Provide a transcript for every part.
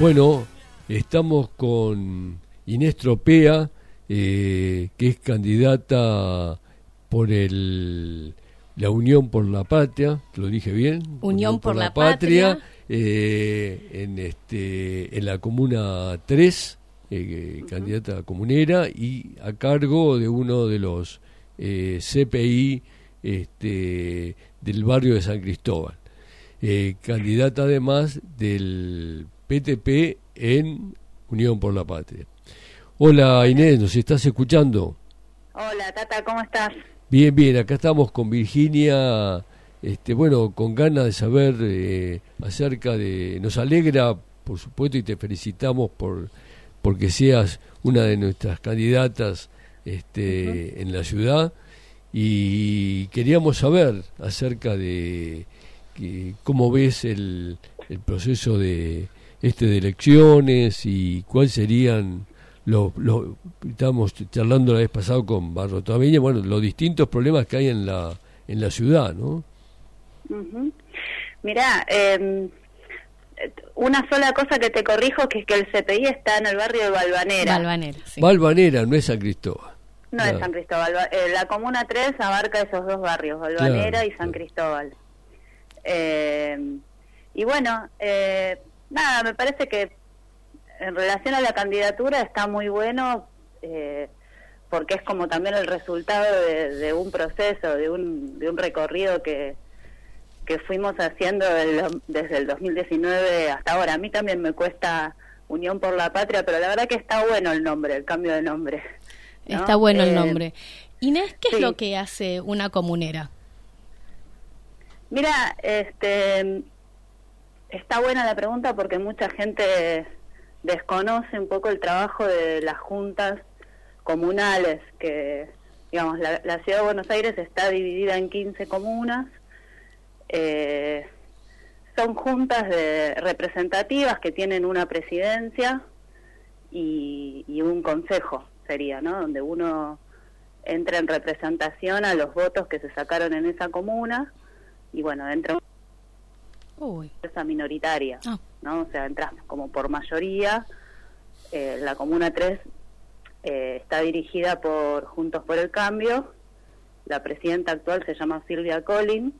Bueno, estamos con Inés Tropea, eh, que es candidata por el la Unión por la Patria, lo dije bien. Unión, por, la, Patria. eh, en, este, en la Comuna 3, eh, candidata comunera, y a cargo de uno de los eh, CPI este, del barrio de San Cristóbal. Eh, candidata además del PTP en Unión por la Patria. Hola Inés, ¿nos estás escuchando? Hola Tata, ¿cómo estás? Bien, bien, acá estamos con Virginia, este, bueno, con ganas de saber eh, acerca de, nos alegra, por supuesto, y te felicitamos por porque seas una de nuestras candidatas este, en la ciudad y queríamos saber acerca de que, cómo ves el, el proceso de este de elecciones y cuáles serían los, los estábamos charlando la vez pasada con Barro Tabeña, bueno, los distintos problemas que hay en la en la ciudad, ¿no? Ujú. Mirá, eh, una sola cosa que te corrijo, que es que el CPI está en el barrio de Balvanera. Balvanera, sí. Valvanera, no es San Cristóbal. no Claro. es San Cristóbal. Ba- eh, la Comuna 3 abarca esos dos barrios, Balvanera Claro, y San claro. Cristóbal. Eh, y bueno, eh, nada, me parece que en relación a la candidatura está muy bueno eh, porque es como también el resultado de, de un proceso, de un, de un recorrido que, que fuimos haciendo del- desde el 2019 hasta ahora. A mí también me cuesta Unión por la Patria, pero la verdad que está bueno el nombre, el cambio de nombre. ¿no? Está bueno el Eh, nombre. Inés, ¿qué es lo que hace una comunera? Mira, este, está buena la pregunta porque mucha gente desconoce un poco el trabajo de las juntas comunales, que, digamos, la, la ciudad de Buenos Aires está dividida en 15 comunas. eh, son juntas de representativas que tienen una presidencia y, y un consejo, sería, ¿no? Donde uno entra en representación a los votos que se sacaron en esa comuna y bueno, entra Uy. fuerza minoritaria, Ah. ¿no? O sea, entras como por mayoría. Eh, la Comuna 3 eh, está dirigida por Juntos por el Cambio. La presidenta actual se llama Silvia Collin.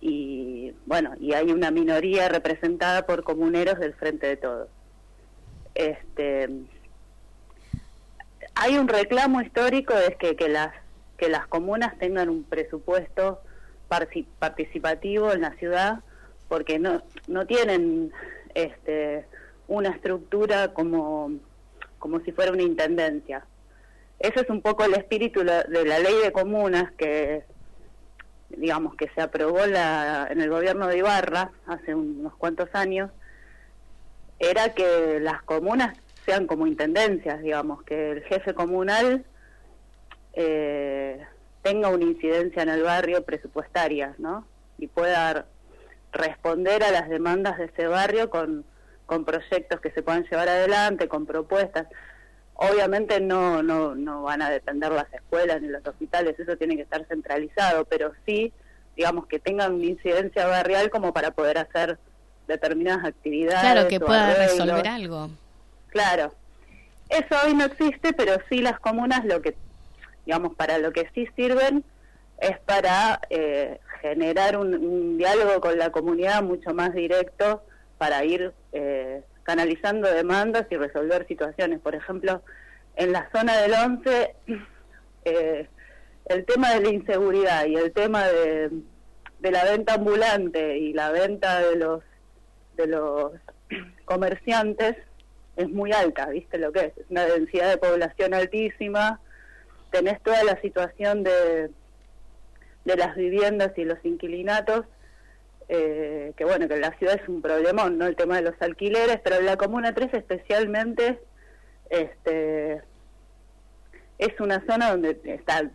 Y bueno, y hay una minoría representada por comuneros del Frente de Todos. Este, hay un reclamo histórico es que, que las que las comunas tengan un presupuesto participativo en la ciudad porque no no tienen este una estructura como como si fuera una intendencia ese es un poco el espíritu de la ley de comunas que digamos que se aprobó la, en el gobierno de Ibarra hace unos cuantos años era que las comunas sean como intendencias, digamos, que el jefe comunal eh, tenga una incidencia en el barrio presupuestaria, ¿no? Y pueda responder a las demandas de ese barrio con, con proyectos que se puedan llevar adelante, con propuestas. Obviamente no, no, no van a depender las escuelas ni los hospitales, eso tiene que estar centralizado, pero sí, digamos, que tengan una incidencia barrial como para poder hacer determinadas actividades. Claro, que pueda arreglos. resolver algo. Claro. Eso hoy no existe, pero sí las comunas lo que, digamos, para lo que sí sirven es para eh, generar un, un diálogo con la comunidad mucho más directo para ir eh, canalizando demandas y resolver situaciones. Por ejemplo, en la zona del 11, eh, el tema de la inseguridad y el tema de, de la venta ambulante y la venta de los de los comerciantes es muy alta, ¿viste lo que es? Es una densidad de población altísima, tenés toda la situación de, de las viviendas y los inquilinatos, eh, que bueno, que la ciudad es un problemón, ¿no? El tema de los alquileres, pero la Comuna 3 especialmente, este es una zona donde está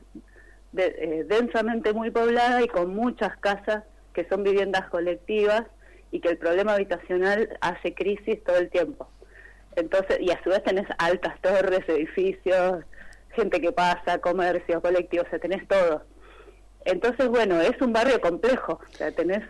de- eh, densamente muy poblada y con muchas casas que son viviendas colectivas y que el problema habitacional hace crisis todo el tiempo. Entonces, y a su vez tenés altas torres, edificios, gente que pasa, comercio, colectivos, o sea, tenés todo. Entonces, bueno, es un barrio complejo, o sea, tenés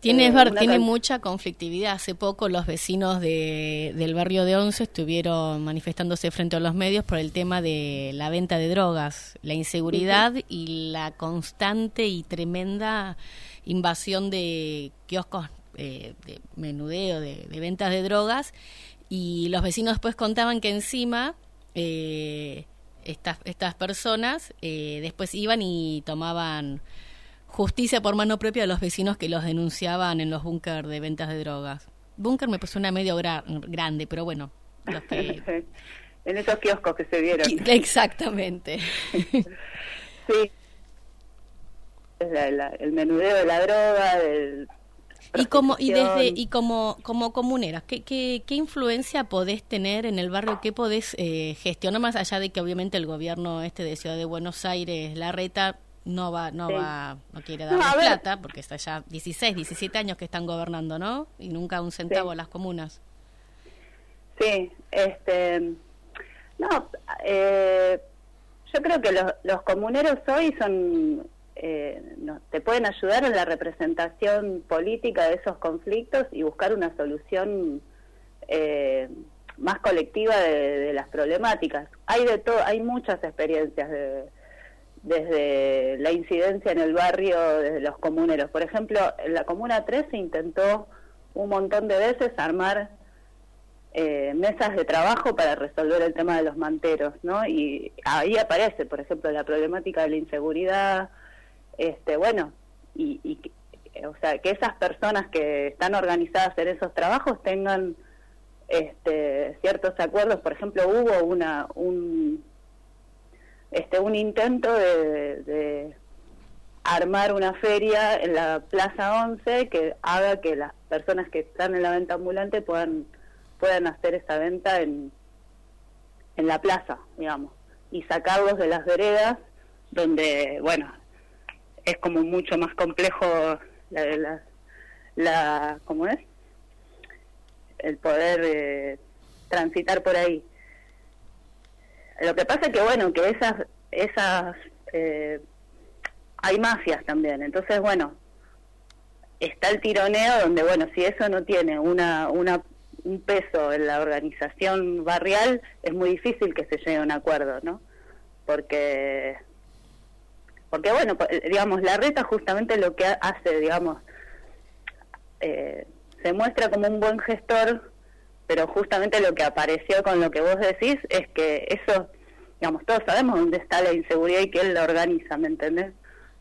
Tiene, Eh, tiene mucha conflictividad. Hace poco los vecinos de, del barrio de Once estuvieron manifestándose frente a los medios por el tema de la venta de drogas, la inseguridad y la constante y tremenda invasión de kioscos eh, de menudeo, de, de ventas de drogas. Y los vecinos después contaban que encima eh, estas, estas personas eh, después iban y tomaban justicia por mano propia de los vecinos que los denunciaban en los búnker de ventas de drogas. Búnker me puso una medio gra- grande, pero bueno, los que... en esos kioscos que se vieron. Exactamente. Sí. Es la- la- el menudeo de la droga, del Y como y desde y como como comuneras, ¿qué, qué, qué influencia podés tener en el barrio? ¿Qué podés eh, gestionar más allá de que obviamente el gobierno este de Ciudad de Buenos Aires, la reta no va no Sí. va no quiere No, ver. plata porque está ya 16, 17 años que están gobernando, ¿no? Y nunca un centavo Sí. a las comunas. Sí, este, no, eh, yo creo que los, los comuneros hoy son, eh, no, te pueden ayudar en la representación política de esos conflictos y buscar una solución eh, más colectiva de, las problemáticas. Hay de todo, hay muchas experiencias de, desde la incidencia en el barrio, desde los comuneros. Por ejemplo, en la Comuna 3 se intentó un montón de veces armar eh, mesas de trabajo para resolver el tema de los manteros, ¿no? Y ahí aparece, por ejemplo, la problemática de la inseguridad, este, bueno, y, y o sea, que esas personas que están organizadas en esos trabajos tengan este, ciertos acuerdos. Por ejemplo, hubo una un este un intento de, de armar una feria en la Plaza 11 que haga que las personas que están en la venta ambulante puedan puedan hacer esa venta en en la plaza, digamos, y sacarlos de las veredas donde, bueno, es como mucho más complejo la, la, ¿cómo es? El poder eh, transitar por ahí. Lo que pasa es que, bueno, que esas, esas, eh, hay mafias también, entonces, bueno, está el tironeo donde, bueno, si eso no tiene una, una, un peso en la organización barrial, es muy difícil que se llegue a un acuerdo, ¿no? Porque, porque bueno, po- digamos, la reta justamente lo que ha- hace, digamos, eh, se muestra como un buen gestor, pero justamente lo que apareció con lo que vos decís es que eso, digamos, todos sabemos dónde está la inseguridad y que él la organiza, ¿me entendés?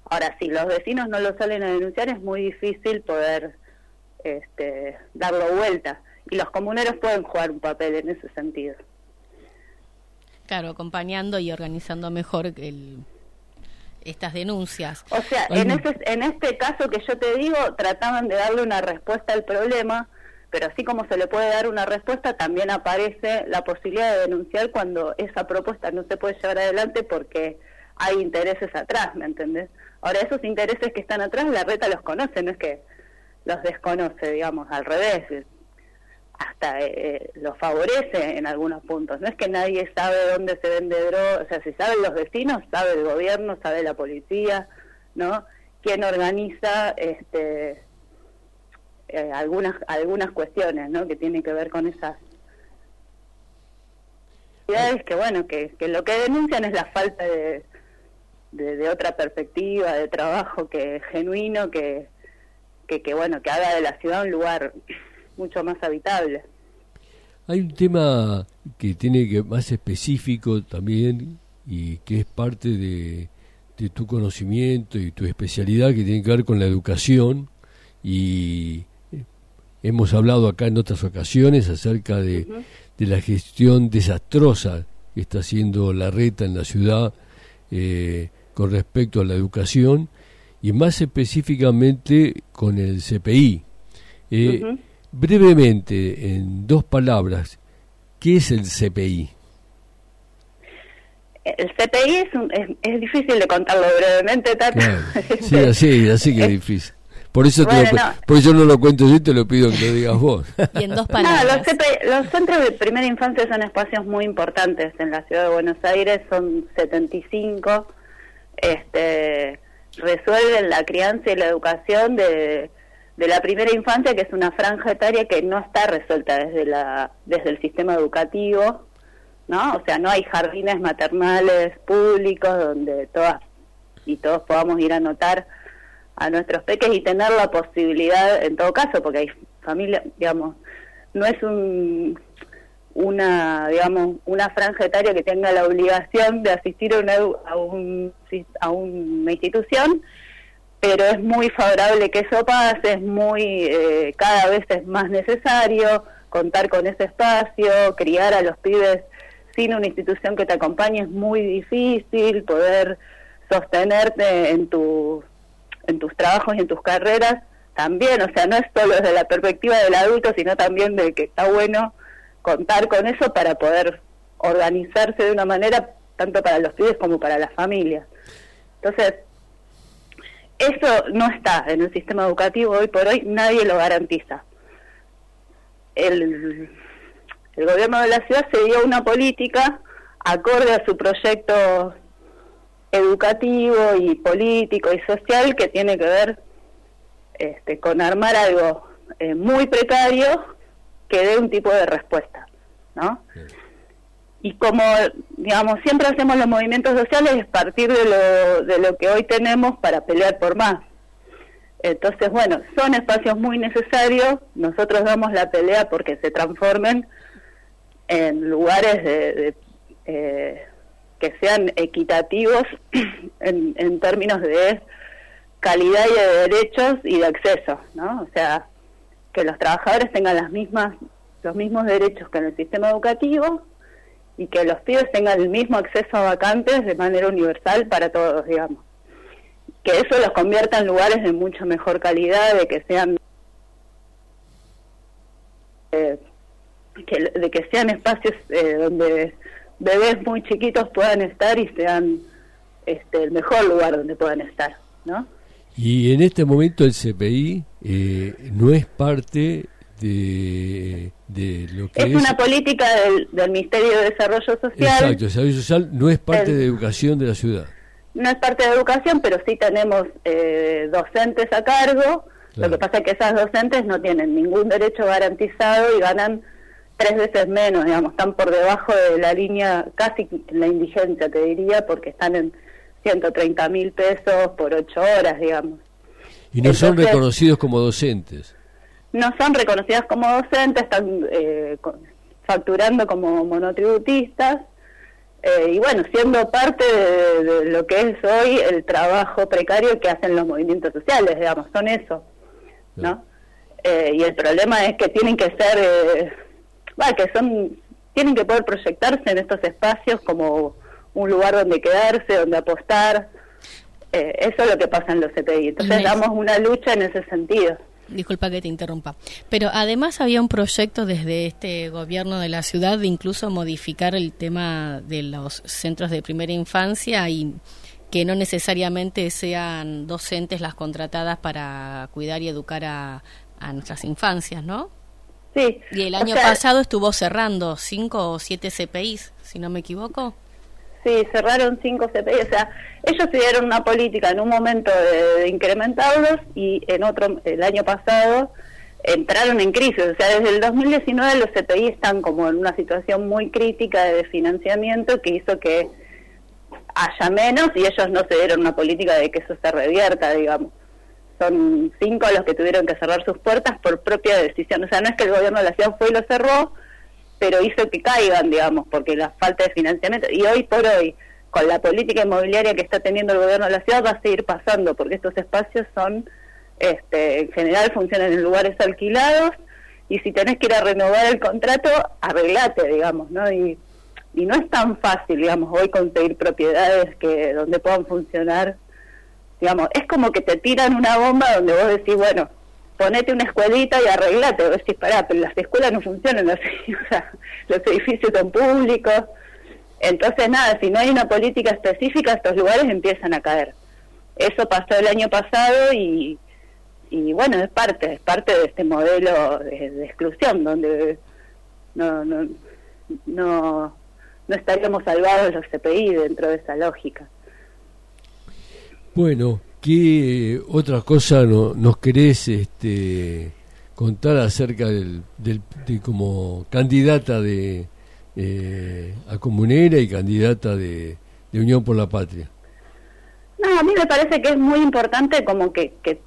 Ahora, si los vecinos no lo salen a denunciar, es muy difícil poder este, darlo vuelta. Y los comuneros pueden jugar un papel en ese sentido. Claro, acompañando y organizando mejor el, estas denuncias. O sea, en, ese, en este caso que yo te digo, trataban de darle una respuesta al problema, pero así como se le puede dar una respuesta, también aparece la posibilidad de denunciar cuando esa propuesta no se puede llevar adelante porque hay intereses atrás, ¿me entendés? Ahora, esos intereses que están atrás, la reta los conoce, no es que los desconoce, digamos, al revés, hasta eh, los favorece en algunos puntos. No es que nadie sabe dónde se vende droga, o sea, si saben los vecinos, sabe el gobierno, sabe la policía, ¿no? Quién organiza este eh, algunas algunas cuestiones, ¿no? Que tienen que ver con esas es que bueno, que, que lo que denuncian es la falta de, de, de otra perspectiva, de trabajo que genuino, que, que, que bueno, que haga de la ciudad un lugar mucho más habitable. Hay un tema que tiene que más específico también y que es parte de, de tu conocimiento y tu especialidad que tiene que ver con la educación y eh, hemos hablado acá en otras ocasiones acerca de, de la gestión desastrosa que está haciendo la reta en la ciudad eh, con respecto a la educación y más específicamente con el CPI. Eh. Brevemente, en dos palabras, ¿qué es el CPI? El CPI es, un- es, es difícil de contarlo brevemente, Tata. Claro. Sí, así, así que es difícil. Por eso, te Bueno, lo, no. por eso no lo cuento yo, te lo pido que lo digas vos. Y en dos No, los, palabras. CPI los centros de primera infancia son espacios muy importantes en la ciudad de Buenos Aires, son 75, este, resuelven la crianza y la educación de, de la primera infancia, que es una franja etaria que no está resuelta desde, la, desde el sistema educativo, ¿no? O sea, no hay jardines maternales públicos donde todas y todos podamos ir a anotar a nuestros peques y tener la posibilidad, en todo caso, porque hay familia, digamos, no es un, una, digamos, una franja etaria que tenga la obligación de asistir a una, a, un, a una institución, pero es muy favorable que eso pase, es muy, eh, cada vez es más necesario contar con ese espacio, criar a los pibes sin una institución que te acompañe es muy difícil, poder sostenerte en, tu, en tus trabajos y en tus carreras también, o sea, no es solo desde la perspectiva del adulto, sino también de que está bueno contar con eso para poder organizarse de una manera tanto para los pibes como para las familias. Entonces, eso no está en el sistema educativo hoy por hoy, nadie lo garantiza. El, el gobierno de la ciudad se dio una política acorde a su proyecto educativo y político y social que tiene que ver este, con armar algo eh, muy precario que dé un tipo de respuesta, ¿no? Y como, digamos, siempre hacemos los movimientos sociales es partir de lo, de lo que hoy tenemos para pelear por más. Entonces, bueno, son espacios muy necesarios, nosotros damos la pelea porque se transformen en lugares de, eh, que sean equitativos en, en términos de calidad y de derechos y de acceso, ¿no? O sea, que los trabajadores tengan las mismas los mismos derechos que en el sistema educativo y que los pibes tengan el mismo acceso a vacantes de manera universal para todos, digamos. Que eso los convierta en lugares de mucha mejor calidad, de que sean eh, de que sean espacios eh, donde bebés muy chiquitos puedan estar y sean este, el mejor lugar donde puedan estar, ¿no? Y en este momento el CPI eh, no es parte de, lo que es, es una política del, del, Ministerio de Desarrollo Social. Exacto, el Desarrollo Social no es parte de educación de la ciudad. No es parte de educación, pero sí tenemos eh, docentes a cargo. Lo que pasa es que esas docentes no tienen ningún derecho garantizado y ganan tres veces menos, digamos, están por debajo de la línea, casi la indigencia, te diría, porque están en 130 mil pesos por ocho horas, digamos. Y no son reconocidos como docentes. No son reconocidas como docentes, están eh, facturando como monotributistas. Eh, y bueno, siendo parte de, lo que es hoy el trabajo precario que hacen los movimientos sociales, digamos, son eso, ¿no? Eh, y el problema es que tienen que ser, bueno, que son, tienen que poder proyectarse en estos espacios como un lugar donde quedarse, donde apostar. Eh, eso es lo que pasa en los CPI. Entonces damos una lucha en ese sentido. Disculpa que te interrumpa. Pero además había un proyecto desde este gobierno de la ciudad de incluso modificar el tema de los centros de primera infancia y que no necesariamente sean docentes las contratadas para cuidar y educar a, nuestras infancias, ¿no? Sí. Y el año pasado estuvo cerrando cinco o siete CPIs, si no me equivoco. Sí, cerraron cinco CPI, o sea, ellos tuvieron una política en un momento de, incrementarlos y en otro, el año pasado, entraron en crisis, o sea, desde el 2019 los CPI están como en una situación muy crítica de financiamiento que hizo que haya menos y ellos no se dieron una política de que eso se revierta, digamos. Son cinco los que tuvieron que cerrar sus puertas por propia decisión, o sea, no es que el gobierno de la ciudad fue y lo cerró, pero hizo que caigan, digamos, porque la falta de financiamiento, y hoy por hoy, con la política inmobiliaria que está teniendo el gobierno de la ciudad, va a seguir pasando, porque estos espacios son, este, en general funcionan en lugares alquilados, y si tenés que ir a renovar el contrato, arreglate, digamos, ¿no? Y, y no es tan fácil, digamos, hoy conseguir propiedades que donde puedan funcionar, digamos, es como que te tiran una bomba donde vos decís, bueno, ponete una escuelita y arreglate, a decís, pará, pero las escuelas no funcionan los edificios son públicos, entonces nada, si no hay una política específica, estos lugares empiezan a caer. Eso pasó el año pasado y, y bueno, es parte, es parte de este modelo de, exclusión, donde no, no, no, no estaríamos salvados los CPI dentro de esa lógica. Bueno, ¿qué otra cosa no, nos querés este, contar acerca del, del de como candidata de eh, a comunera y candidata de, Unión por la Patria? No, a mí me parece que es muy importante como que, que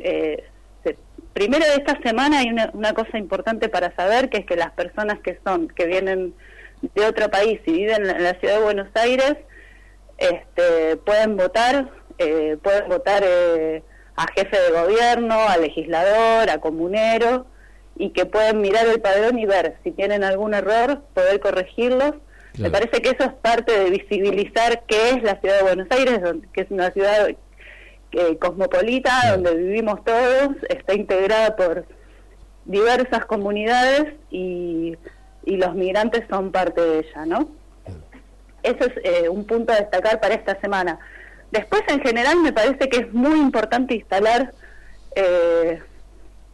eh, primero de esta semana hay una, una, cosa importante para saber que es que las personas que son que vienen de otro país y viven en la ciudad de Buenos Aires este, pueden votar eh, pueden votar eh, a jefe de gobierno a legislador a comunero y que pueden mirar el padrón y ver si tienen algún error poder corregirlos me parece que eso es parte de visibilizar qué es la ciudad de Buenos Aires que es una ciudad eh, cosmopolita donde vivimos todos está integrada por diversas comunidades y y los migrantes son parte de ella, ¿no? Eso es eh, un punto a destacar para esta semana. Después, en general, me parece que es muy importante instalar eh,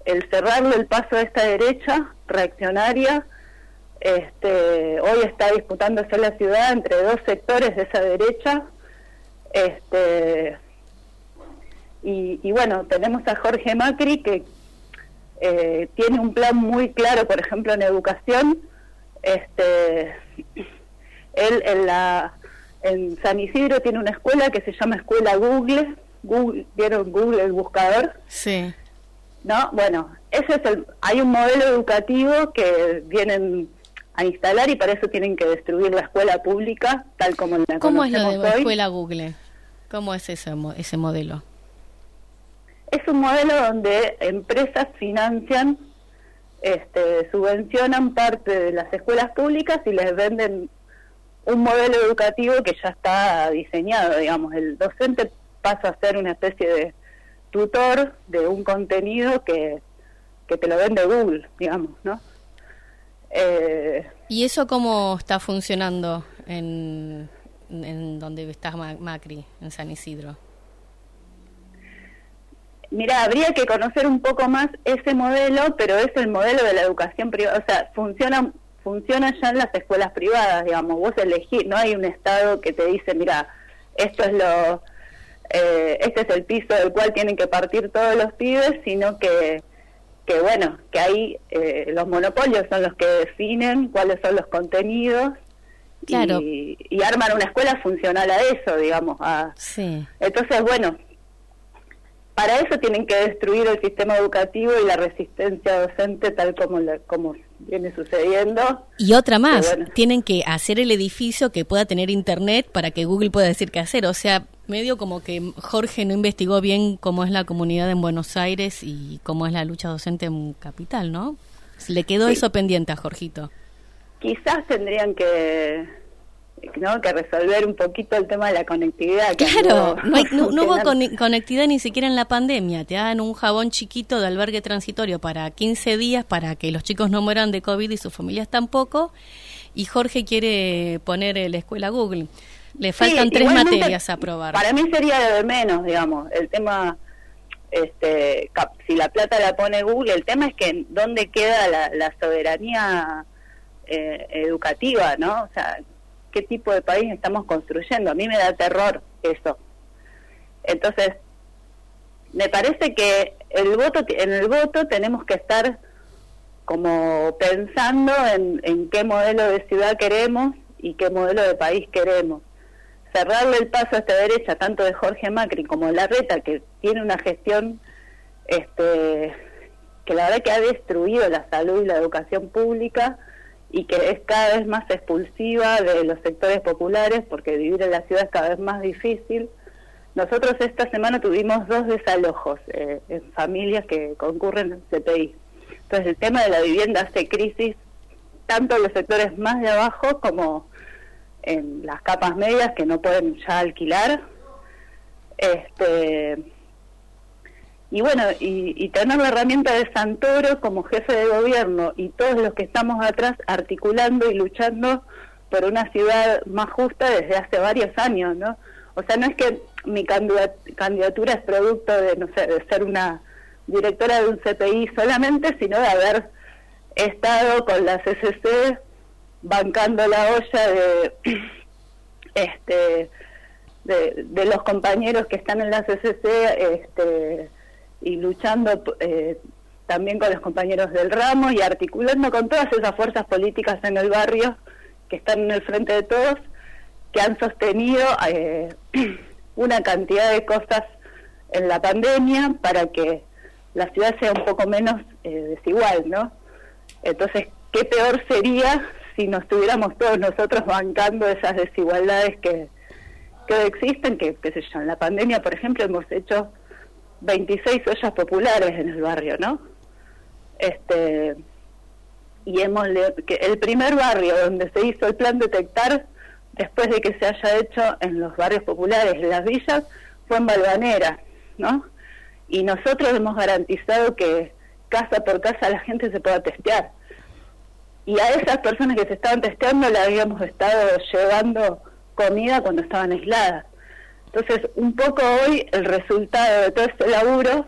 el cerrarle el paso a esta derecha reaccionaria. Este, hoy está disputándose la ciudad entre dos sectores de esa derecha. Este, y, bueno, tenemos a Jorge Macri que eh, tiene un plan muy claro, por ejemplo, en educación, este, él en, la, en San Isidro tiene una escuela que se llama Escuela Google. Google ¿Vieron Google el buscador? Sí. ¿No? Bueno, ese es el, hay un modelo educativo que vienen a instalar y para eso tienen que destruir la escuela pública tal como la ¿Cómo es lo de la escuela Google? ¿Cómo es ese, ese modelo? Es un modelo donde empresas financian este, subvencionan parte de las escuelas públicas y les venden un modelo educativo que ya está diseñado, digamos, el docente pasa a ser una especie de tutor de un contenido que, que te lo vende Google, digamos, ¿no? Eh, ¿Y eso cómo está funcionando en, en donde estás Macri, en San Isidro? Mira, habría que conocer un poco más ese modelo, pero es el modelo de la educación privada, o sea, funciona funciona ya en las escuelas privadas, digamos, vos elegís, no hay un estado que te dice, mira, esto es lo eh, este es el piso del cual tienen que partir todos los pibes, sino que que bueno, que ahí eh, los monopolios son los que definen cuáles son los contenidos y, y, arman una escuela funcional a eso, digamos. A, sí. Entonces, bueno, para eso tienen que destruir el sistema educativo y la resistencia docente tal como, como viene sucediendo. Y otra más, tienen que hacer el edificio que pueda tener internet para que Google pueda decir qué hacer. O sea, medio como que Jorge no investigó bien cómo es la comunidad en Buenos Aires y cómo es la lucha docente en Capital, ¿no? Le quedó eso pendiente a Jorgito. Quizás tendrían que ¿no? que resolver un poquito el tema de la conectividad. claro, no, hubo conectividad ni siquiera en la pandemia. Te dan un jabón chiquito de albergue transitorio para 15 días para que los chicos no mueran de COVID y sus familias tampoco. Y Jorge quiere poner la escuela Google. Le faltan tres materias a aprobar. Para mí sería de menos, digamos, el tema, este, si la plata la pone Google, el tema es que dónde queda la, soberanía eh, educativa, ¿no? O sea, qué tipo de país estamos construyendo. A mí me da terror eso. Entonces, me parece que el voto en el voto tenemos que estar como pensando en, qué modelo de ciudad queremos y qué modelo de país queremos. Cerrarle el paso a esta derecha, tanto de Jorge Macri como de Larreta, que tiene una gestión este, que la verdad que ha destruido la salud y la educación pública, y que es cada vez más expulsiva de los sectores populares porque vivir en la ciudad es cada vez más difícil. Nosotros esta semana tuvimos dos desalojos eh, en familias que concurren en CPI. Entonces el tema de la vivienda hace crisis tanto en los sectores más de abajo como en las capas medias que no pueden ya alquilar. Este, y bueno, y, tener la herramienta de Santoro como jefe de gobierno y todos los que estamos atrás articulando y luchando por una ciudad más justa desde hace varios años, ¿no? O sea, no es que mi candidatura es producto de, no sé, de ser una directora de un CPI solamente, sino de haber estado con la CCC bancando la olla de este de, los compañeros que están en la CCC este, y luchando eh, también con los compañeros del ramo y articulando con todas esas fuerzas políticas en el barrio que están en el frente de todos, que han sostenido eh, una cantidad de cosas en la pandemia para que la ciudad sea un poco menos eh, desigual, ¿no? Entonces, ¿qué peor sería si nos estuviéramos todos nosotros bancando esas desigualdades que, que existen, que, qué sé yo, en la pandemia, por ejemplo, hemos hecho 26 ollas populares en el barrio, ¿no? Este, y hemos que el primer barrio donde se hizo el plan detectar después de que se haya hecho en los barrios populares, en las villas, fue en Balvanera, ¿no? Y nosotros hemos garantizado que casa por casa la gente se pueda testear. Y a esas personas que se estaban testeando le habíamos estado llevando comida cuando estaban aisladas. Entonces, un poco hoy el resultado de todo este laburo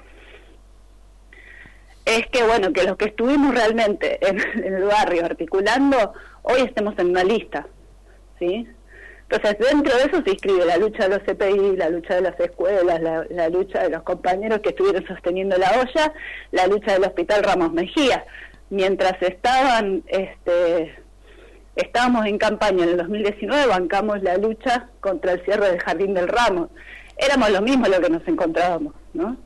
es que, bueno, que los que estuvimos realmente en, el barrio articulando, hoy estemos en una lista, ¿sí? Entonces, dentro de eso se inscribe la lucha de los CPI, la lucha de las escuelas, la, lucha de los compañeros que estuvieron sosteniendo la olla, la lucha del Hospital Ramos Mejía. Mientras estaban, este, estábamos en campaña en el 2019, bancamos la lucha contra el cierre del Jardín del Ramos. Éramos lo mismo lo que nos encontrábamos, ¿no?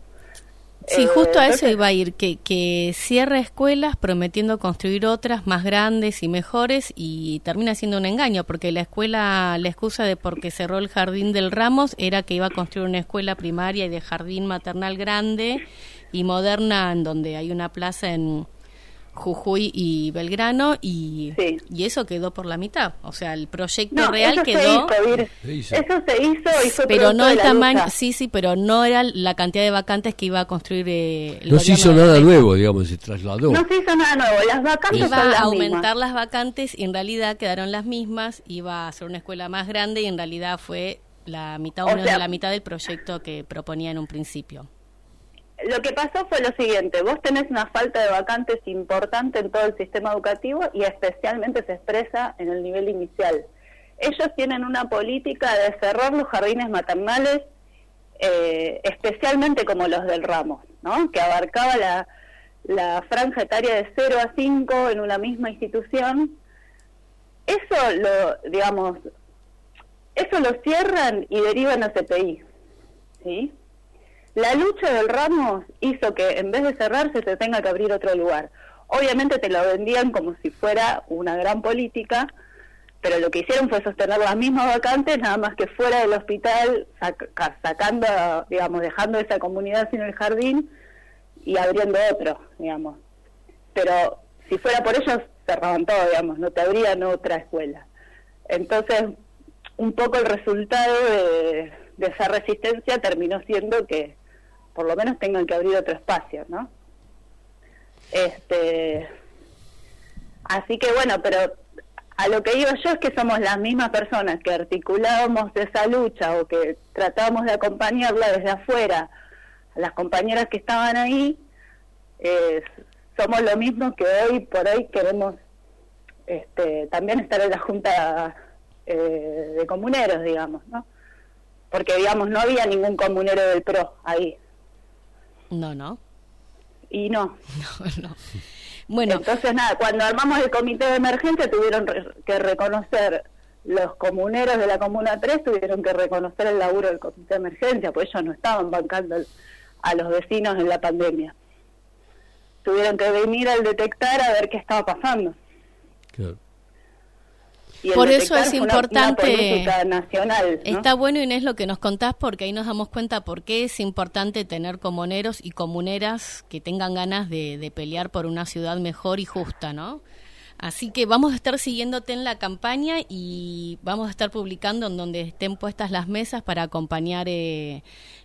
Sí, eh, justo a eso iba a ir, que, que cierra escuelas prometiendo construir otras más grandes y mejores y termina siendo un engaño, porque la escuela, la excusa de porque cerró el jardín del Ramos era que iba a construir una escuela primaria y de jardín maternal grande y moderna, en donde hay una plaza en, Jujuy y Belgrano y, y eso quedó por la mitad. O sea, el proyecto real quedó... Eso se hizo y fue Pero no el tamaño, sí, sí, pero no era la cantidad de vacantes que iba a construir eh, No se hizo nada nuevo, digamos, se trasladó. No se hizo nada nuevo, las vacantes Iba a aumentar las vacantes y en realidad quedaron las mismas, iba a ser una escuela más grande y en realidad fue la mitad o, de la mitad del proyecto que proponía en un principio lo que pasó fue lo siguiente, vos tenés una falta de vacantes importante en todo el sistema educativo y especialmente se expresa en el nivel inicial. Ellos tienen una política de cerrar los jardines maternales, eh, especialmente como los del Ramos, ¿no? que abarcaba la, la franja etaria de 0 a 5 en una misma institución. Eso lo, digamos, eso lo cierran y derivan a CPI, ¿sí? La lucha del Ramos hizo que en vez de cerrarse se tenga que abrir otro lugar. Obviamente te lo vendían como si fuera una gran política, pero lo que hicieron fue sostener las mismas vacantes, nada más que fuera del hospital, sacando, digamos, dejando esa comunidad sin el jardín y abriendo otro, digamos. Pero si fuera por ellos, cerraban todo, digamos, no te abrían otra escuela. Entonces, un poco el resultado de esa resistencia terminó siendo que por lo menos tengan que abrir otro espacio, ¿no? Este, así que bueno, pero a lo que digo yo es que somos las mismas personas que articulábamos esa lucha o que tratábamos de acompañarla desde afuera, las compañeras que estaban ahí, eh, somos lo mismo que hoy por hoy queremos este, también estar en la Junta eh, de Comuneros, digamos, ¿no? Porque, digamos, no había ningún comunero del PRO ahí. No, no. Y no. No, no. Bueno. Entonces, nada, cuando armamos el comité de emergencia tuvieron que reconocer, los comuneros de la Comuna 3 tuvieron que reconocer el laburo del comité de emergencia, pues ellos no estaban bancando a los vecinos en la pandemia. Tuvieron que venir al detectar a ver qué estaba pasando. Claro. Por eso es importante. nacional, Está bueno, Inés, lo que nos contás, porque ahí nos damos cuenta por qué es importante tener comuneros y comuneras que tengan ganas de, pelear por una ciudad mejor y justa, ¿no? Así que vamos a estar siguiéndote en la campaña y vamos a estar publicando en donde estén puestas las mesas para acompañar eh,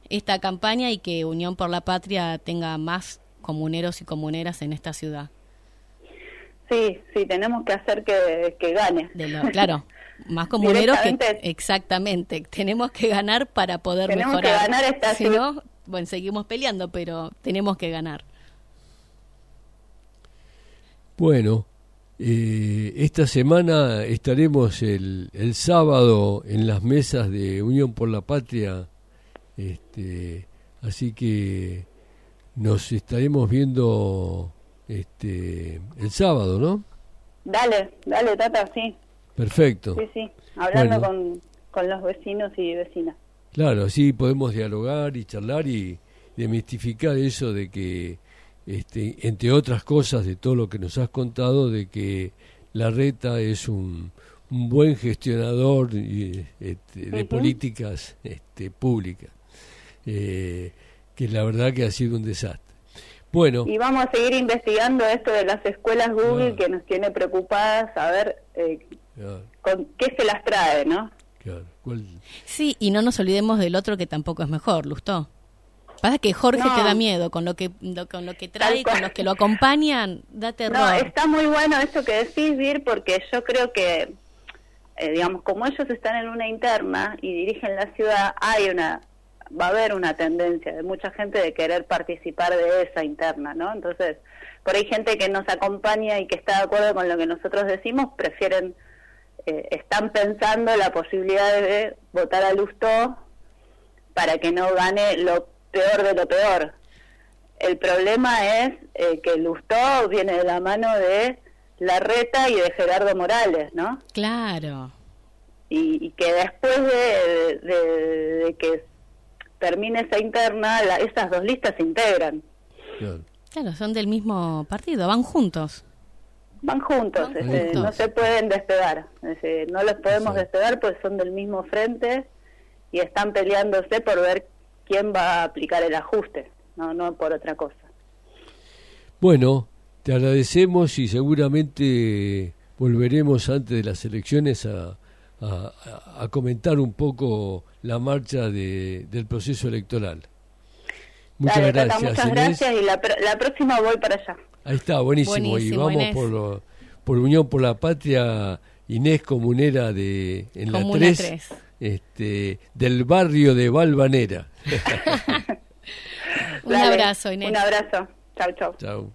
esta campaña y que Unión por la Patria tenga más comuneros y comuneras en esta ciudad. Sí, sí, tenemos que hacer que, gane. claro, más comuneros que... Exactamente, tenemos que ganar para poder tenemos mejorar. que ganar esta Si no, bueno, seguimos peleando, pero tenemos que ganar. Bueno, Eh, esta semana estaremos el, el sábado en las mesas de Unión por la Patria, este, así que nos estaremos viendo este, el sábado, ¿no? Dale, dale, Tata, sí. Perfecto. Sí, sí, hablando con, con los vecinos y vecinas. Claro, así podemos dialogar y charlar y demistificar eso de que, este, entre otras cosas de todo lo que nos has contado, de que la reta es un, un buen gestionador este, de políticas este, públicas, eh, que la verdad que ha sido un desastre. Bueno. Y vamos a seguir investigando esto de las escuelas Google que nos tiene preocupadas, a ver eh, con qué se las trae, ¿no? Claro. Sí, y no nos olvidemos del otro que tampoco es mejor, Lustó. Pasa que Jorge te da miedo con lo que con lo que trae, con los que lo acompañan, da terror. No, está muy bueno esto que decís, Vir, porque yo creo que, eh, digamos, como ellos están en una interna y dirigen la ciudad, hay una va a haber una tendencia de mucha gente de querer participar de esa interna, ¿no? Entonces, por ahí gente que nos acompaña y que está de acuerdo con lo que nosotros decimos, prefieren, eh, están pensando la posibilidad de votar a Lustó para que no gane lo peor de lo peor. El problema es eh, que Lustó viene de la mano de Larreta y de Gerardo Morales, ¿no? Claro. Y, que después de, de que termine esa interna, esas dos listas se integran. Claro. son del mismo partido, van juntos. Van juntos, este, no se pueden despegar, este, no los podemos despegar pues son del mismo frente y están peleándose por ver quién va a aplicar el ajuste, no, no por otra cosa. Bueno, te agradecemos y seguramente volveremos antes de las elecciones a, a, comentar un poco la marcha de, del proceso electoral. Muchas gracias. muchas gracias y la, la, próxima voy para allá. Ahí está, buenísimo. y vamos por, por Unión por la Patria, Inés Comunera de en la 3, Este, del barrio de Valvanera. un abrazo, Inés. Un abrazo. Chau, chau. Chau.